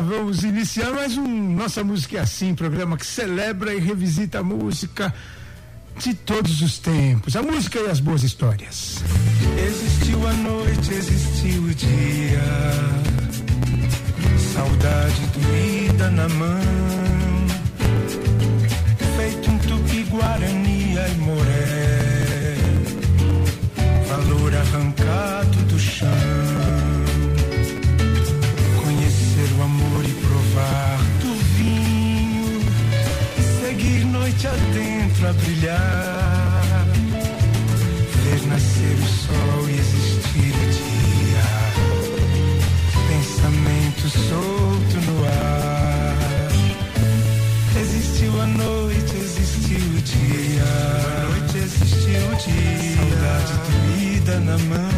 Vamos iniciar mais um Nossa Música é Assim, programa que celebra e revisita a música de todos os tempos, a música e as boas histórias. Existiu a noite, existiu o dia, saudade doída na mão, brilhar, ver nascer o sol e existir o dia, pensamento solto no ar. Existiu a noite, existiu o dia, a noite existiu o dia, saudade doída na mão,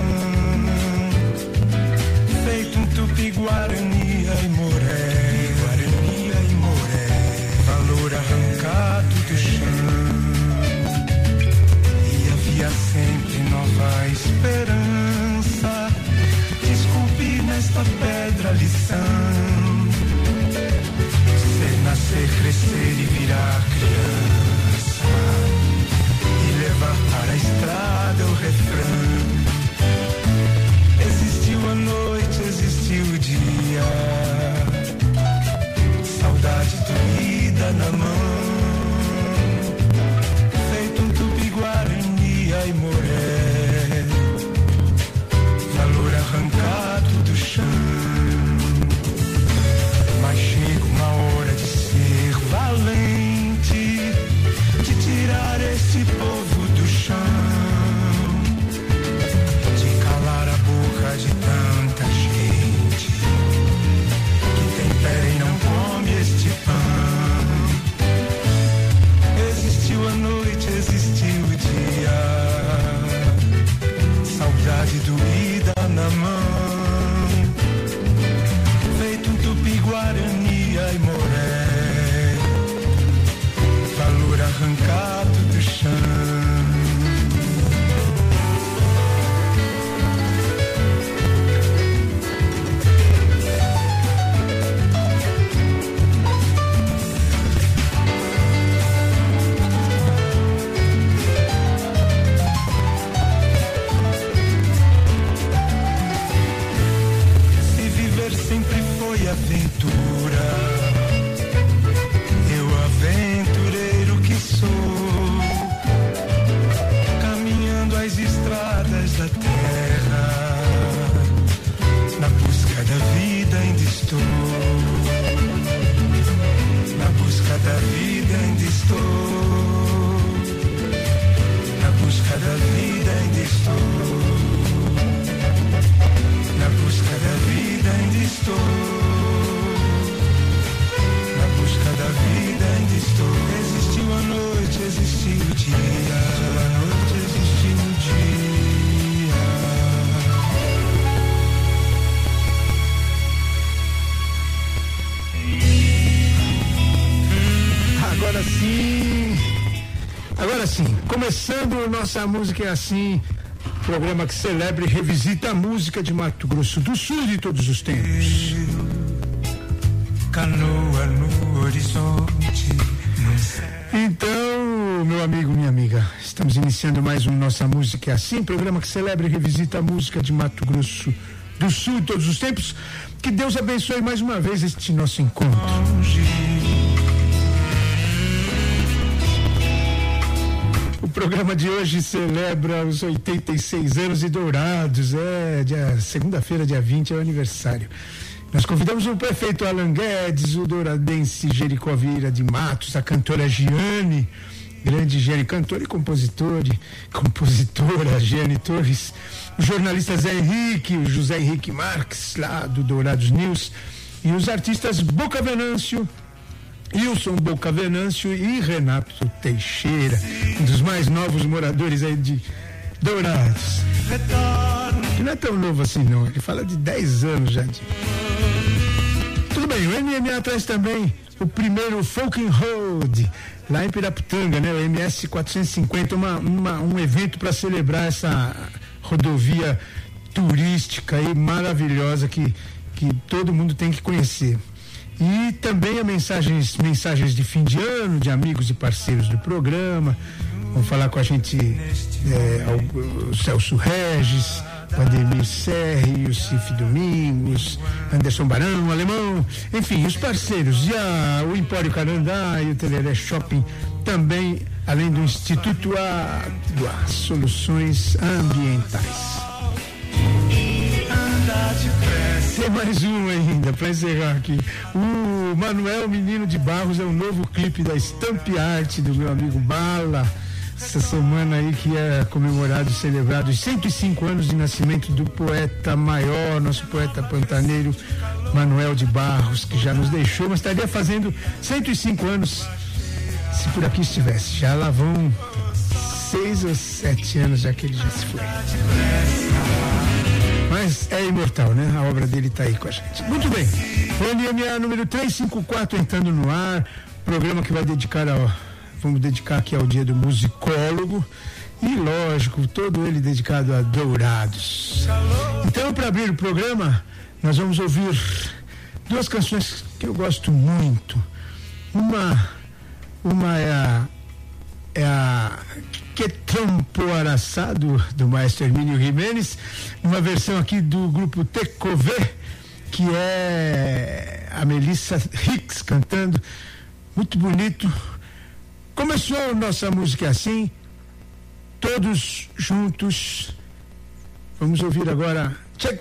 Agora sim, começando nossa música é assim, programa que celebra e revisita a música de Mato Grosso do Sul de todos os tempos. Canoa no horizonte. Então, meu amigo, minha amiga, estamos iniciando mais um Nossa Música é Assim, programa que celebra e revisita a música de Mato Grosso do Sul de todos os tempos. Que Deus abençoe mais uma vez este nosso encontro. Programa de hoje celebra os 86 anos e dourados. É, segunda-feira, dia 20, é o aniversário. Nós convidamos o prefeito Alan Guedes, o douradense Jericó Vieira de Matos, a cantora Giane, grande Giane, cantora e compositor, compositora Giane Torres, o jornalista Zé Henrique, o José Henrique Marques, lá do Dourados News, E os artistas Boca Venâncio, Wilson Boca Venâncio e Renato Teixeira, um dos mais novos moradores aí de Dourados. Que não é tão novo assim não, ele fala de 10 anos já. De... Tudo bem, o MMA traz também o primeiro Folking Road, lá em Piraputanga, né? O MS 450, uma, uma um evento para celebrar essa rodovia turística e maravilhosa que, que todo mundo tem que conhecer. E também a mensagens, mensagens de fim de ano, de amigos e parceiros do programa. Vão falar com a gente é, o, Celso Regis, Ademir Serri, o Cif Domingos, Anderson Barão, Alemão, enfim, os parceiros. E a, o Empório Carandá e o Teleré Shopping também, além do Instituto Água Soluções Ambientais. Tem mais um ainda para encerrar aqui. O Manuel Menino de Barros é um novo clipe da Stamp Art do meu amigo Bala. Essa semana aí que é comemorado e celebrado os 105 anos de nascimento do poeta maior, nosso poeta pantaneiro Manuel de Barros, que já nos deixou, mas estaria fazendo 105 anos se por aqui estivesse. Já lá vão seis ou sete anos já que ele já se foi. Mas é imortal, né? A obra dele está aí com a gente. Muito bem. NMA número 354 entrando no ar. Programa que vai dedicar ao. Vamos dedicar aqui ao dia do musicólogo. E lógico, todo ele dedicado a Dourados. Então, para abrir o programa, nós vamos ouvir duas canções que eu gosto muito. Uma, uma é a, é a que Araçá, do, do maestro Hermínio Jimenez, uma versão aqui do grupo Tecové, que é a Melissa Hicks cantando, muito bonito. Começou nossa música assim, todos juntos. Vamos ouvir agora Che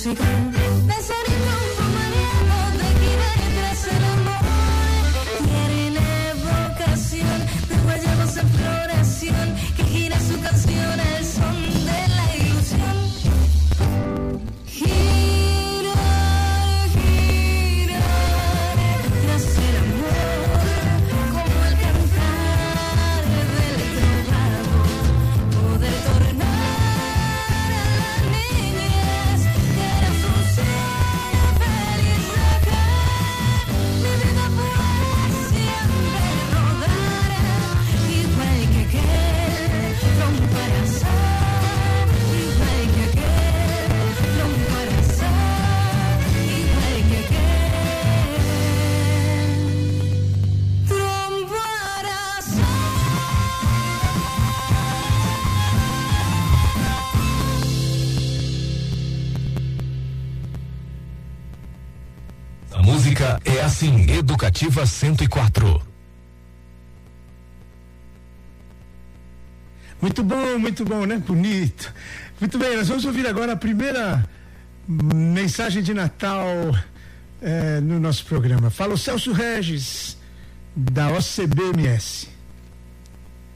Sim, Educativa 104. Muito bom, muito bom, né? Bonito. Muito bem, nós vamos ouvir agora a primeira mensagem de Natal é, no nosso programa. Fala o Celso Regis, da OCBMS.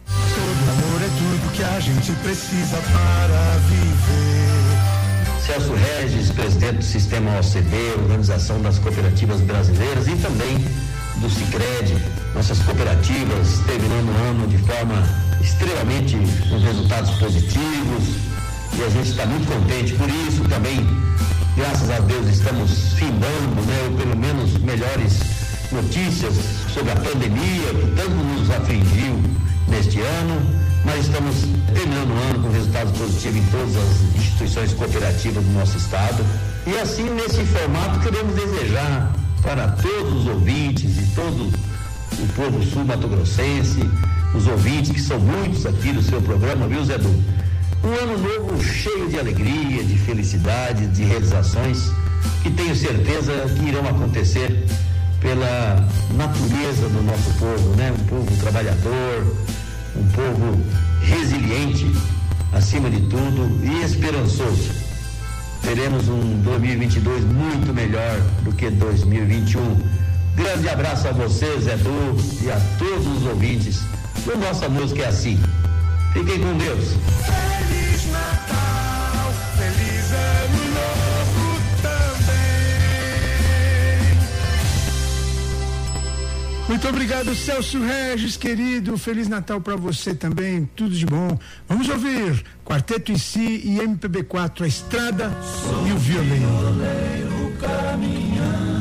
Todo amor é tudo que a gente precisa para viver. Celso Regis, presidente do Sistema OCB, Organização das Cooperativas Brasileiras e também do Cicred, nossas cooperativas terminando o ano de forma extremamente com resultados positivos e a gente está muito contente por isso também. Graças a Deus estamos findando, né, ou pelo menos melhores notícias sobre a pandemia que tanto nos afligiu neste ano, mas estamos terminando o ano com resultados positivos em todas as instituições cooperativas do nosso estado. E assim, nesse formato, queremos desejar para todos os ouvintes e todo o povo sul-mato-grossense, os ouvintes, que são muitos aqui do seu programa, viu, Zé Du? Um ano novo cheio de alegria, de felicidade, de realizações, que tenho certeza que irão acontecer pela natureza do nosso povo, né? Um povo trabalhador, um povo resiliente, acima de tudo, e esperançoso. Teremos um 2022 muito melhor do que 2021. Grande abraço a vocês, Edu, e a todos os ouvintes do Nossa Música é Assim. Fiquem com Deus. Feliz Natal, Muito obrigado, Celso Regis, querido. Feliz Natal para você também. Tudo de bom. Vamos ouvir Quarteto em Si e MPB4, A Estrada e o Violino. Uma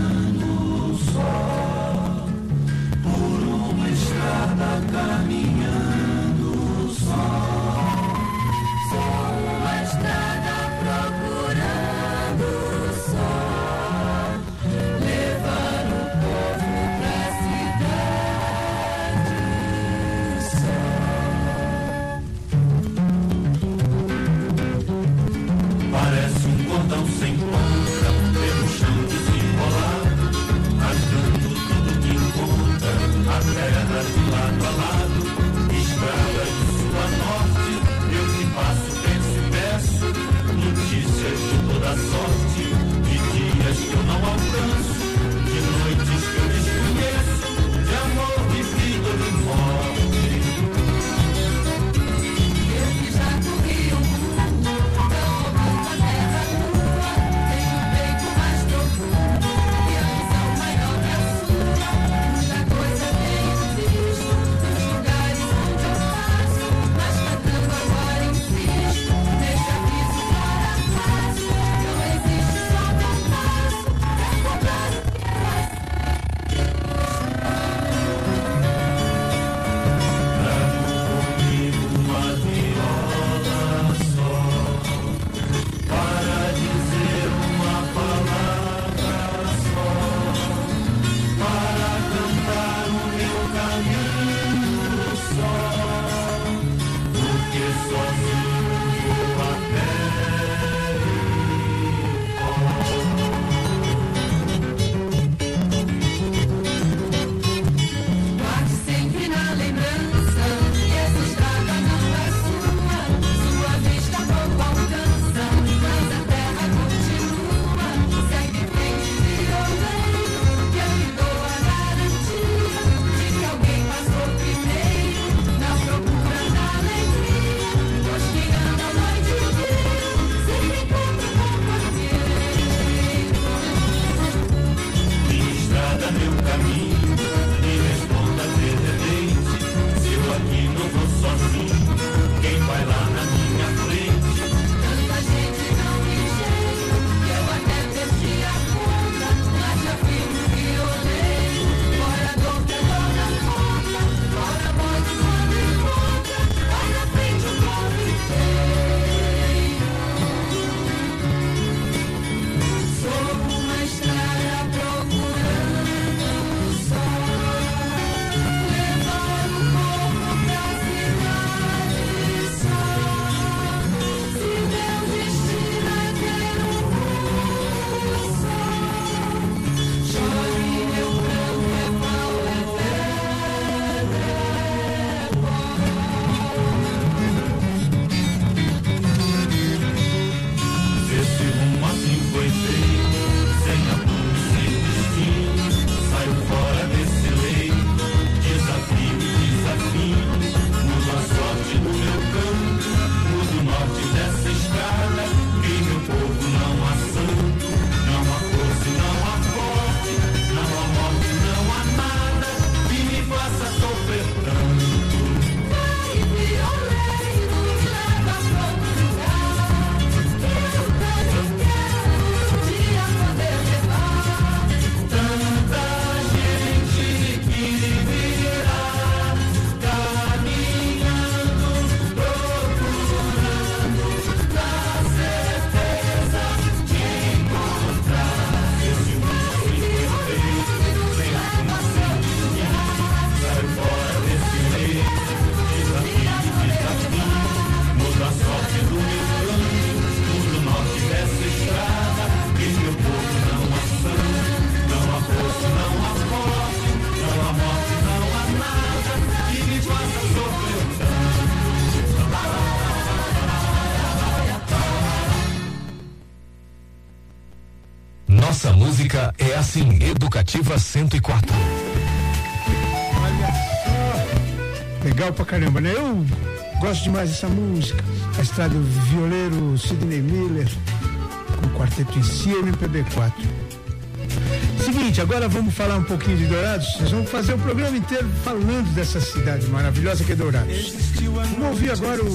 Educativa 104. Olha só. Legal pra caramba, né? Eu gosto demais dessa música. A estrada do violeiro Sidney Miller, com o quarteto em si, MPB4. Seguinte, agora vamos falar um pouquinho de Dourados. Vamos fazer o programa inteiro falando dessa cidade maravilhosa que é Dourados. Vamos ouvir agora o,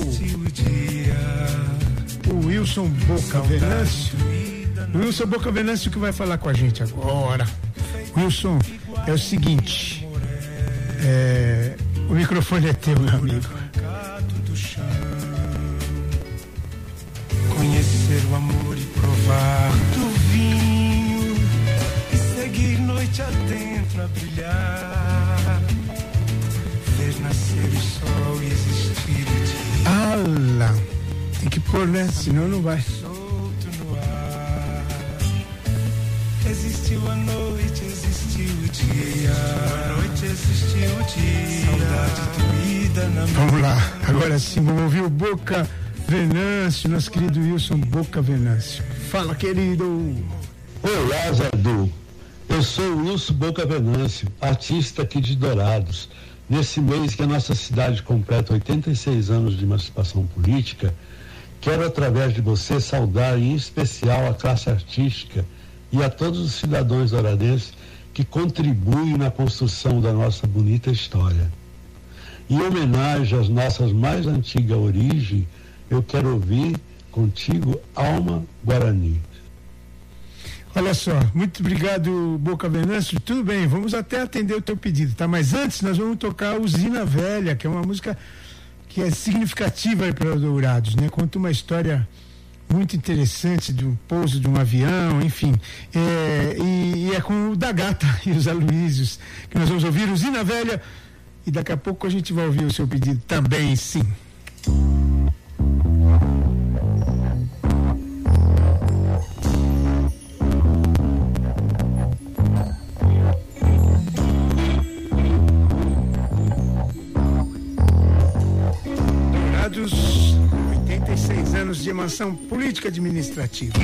o Wilson Boca Venâncio. O Wilson Boca Venâncio que vai falar com a gente agora. Wilson, é o seguinte. é, o microfone é teu, meu amigo. do chão. Conhecer o amor e provar do vinho e seguir noite adentro a brilhar. Ver nascer o sol e existir o dia Ala! Tem que pôr, né? Senão não vai. Existiu a noite, existiu o dia. A noite existiu o dia. Saudade doída na Vamos lá. Agora sim, vamos ouvir o Boca Venâncio, nosso querido Wilson Boca Venâncio. Fala, querido. Olá, Zadu. Eu sou o Wilson Boca Venâncio, artista aqui de Dourados. Nesse mês que a nossa cidade completa 86 anos de emancipação política, quero, através de você, saudar em especial a classe artística e a todos os cidadãos douradenses que contribuem na construção da nossa bonita história. Em homenagem às nossas mais antigas origens, eu quero ouvir contigo Alma Guarani. Olha só, muito obrigado, Boca Venâncio. Tudo bem, vamos até atender o teu pedido, tá? Mas antes nós vamos tocar Usina Velha, que é uma música que é significativa para Dourados, né? Conta uma história muito interessante de um pouso de um avião, enfim. É, e, e é com o da Gata e os Aloísios que nós vamos ouvir Usina Velha. E daqui a pouco a gente vai ouvir o seu pedido também, sim. Emancipação política administrativa.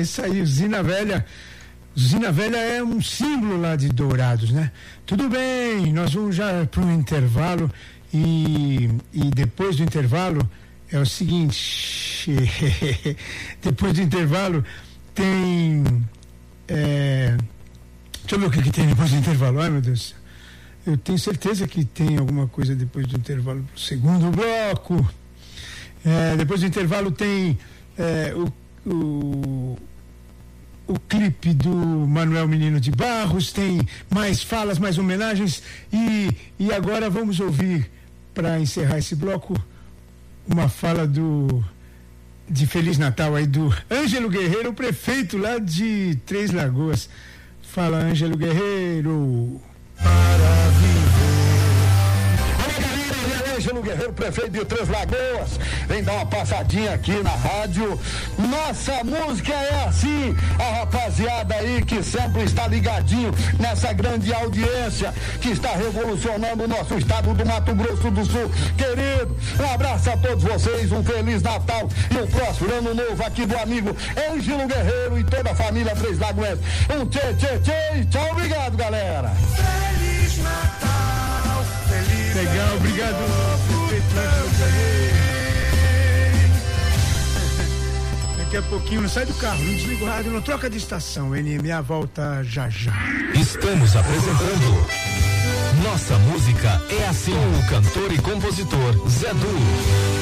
Isso aí, Usina Velha. Usina Velha é um símbolo lá de Dourados, né? Tudo bem, nós vamos já para um intervalo e, e depois do intervalo é o seguinte: depois do intervalo tem. É, deixa eu ver o que, que tem depois do intervalo. Ai, meu Deus. Eu tenho certeza que tem alguma coisa depois do intervalo segundo bloco. É, depois do intervalo tem é, o, o, o clipe do Manuel Menino de Barros, tem mais falas, mais homenagens e, e agora vamos ouvir, para encerrar esse bloco, uma fala do de Feliz Natal aí do Ângelo Guerreiro, prefeito lá de Três Lagoas. Fala, Ângelo Guerreiro. Ângelo Guerreiro, prefeito de Três Lagoas, vem dar uma passadinha aqui na rádio. Nossa música é assim, a rapaziada aí que sempre está ligadinho nessa grande audiência que está revolucionando o nosso estado do Mato Grosso do Sul. Querido, um abraço a todos vocês, um feliz Natal e um próspero ano novo aqui do amigo Ângelo Guerreiro e toda a família Três Lagoas. Um tchê, tchê, tchê tchau, obrigado, galera. Feliz Natal, Legal, obrigado. Daqui a pouquinho, não sai do carro, não desliga o rádio, não troca de estação. NMA volta já já. Estamos apresentando Nossa Música é assim. O cantor e compositor Zé Du.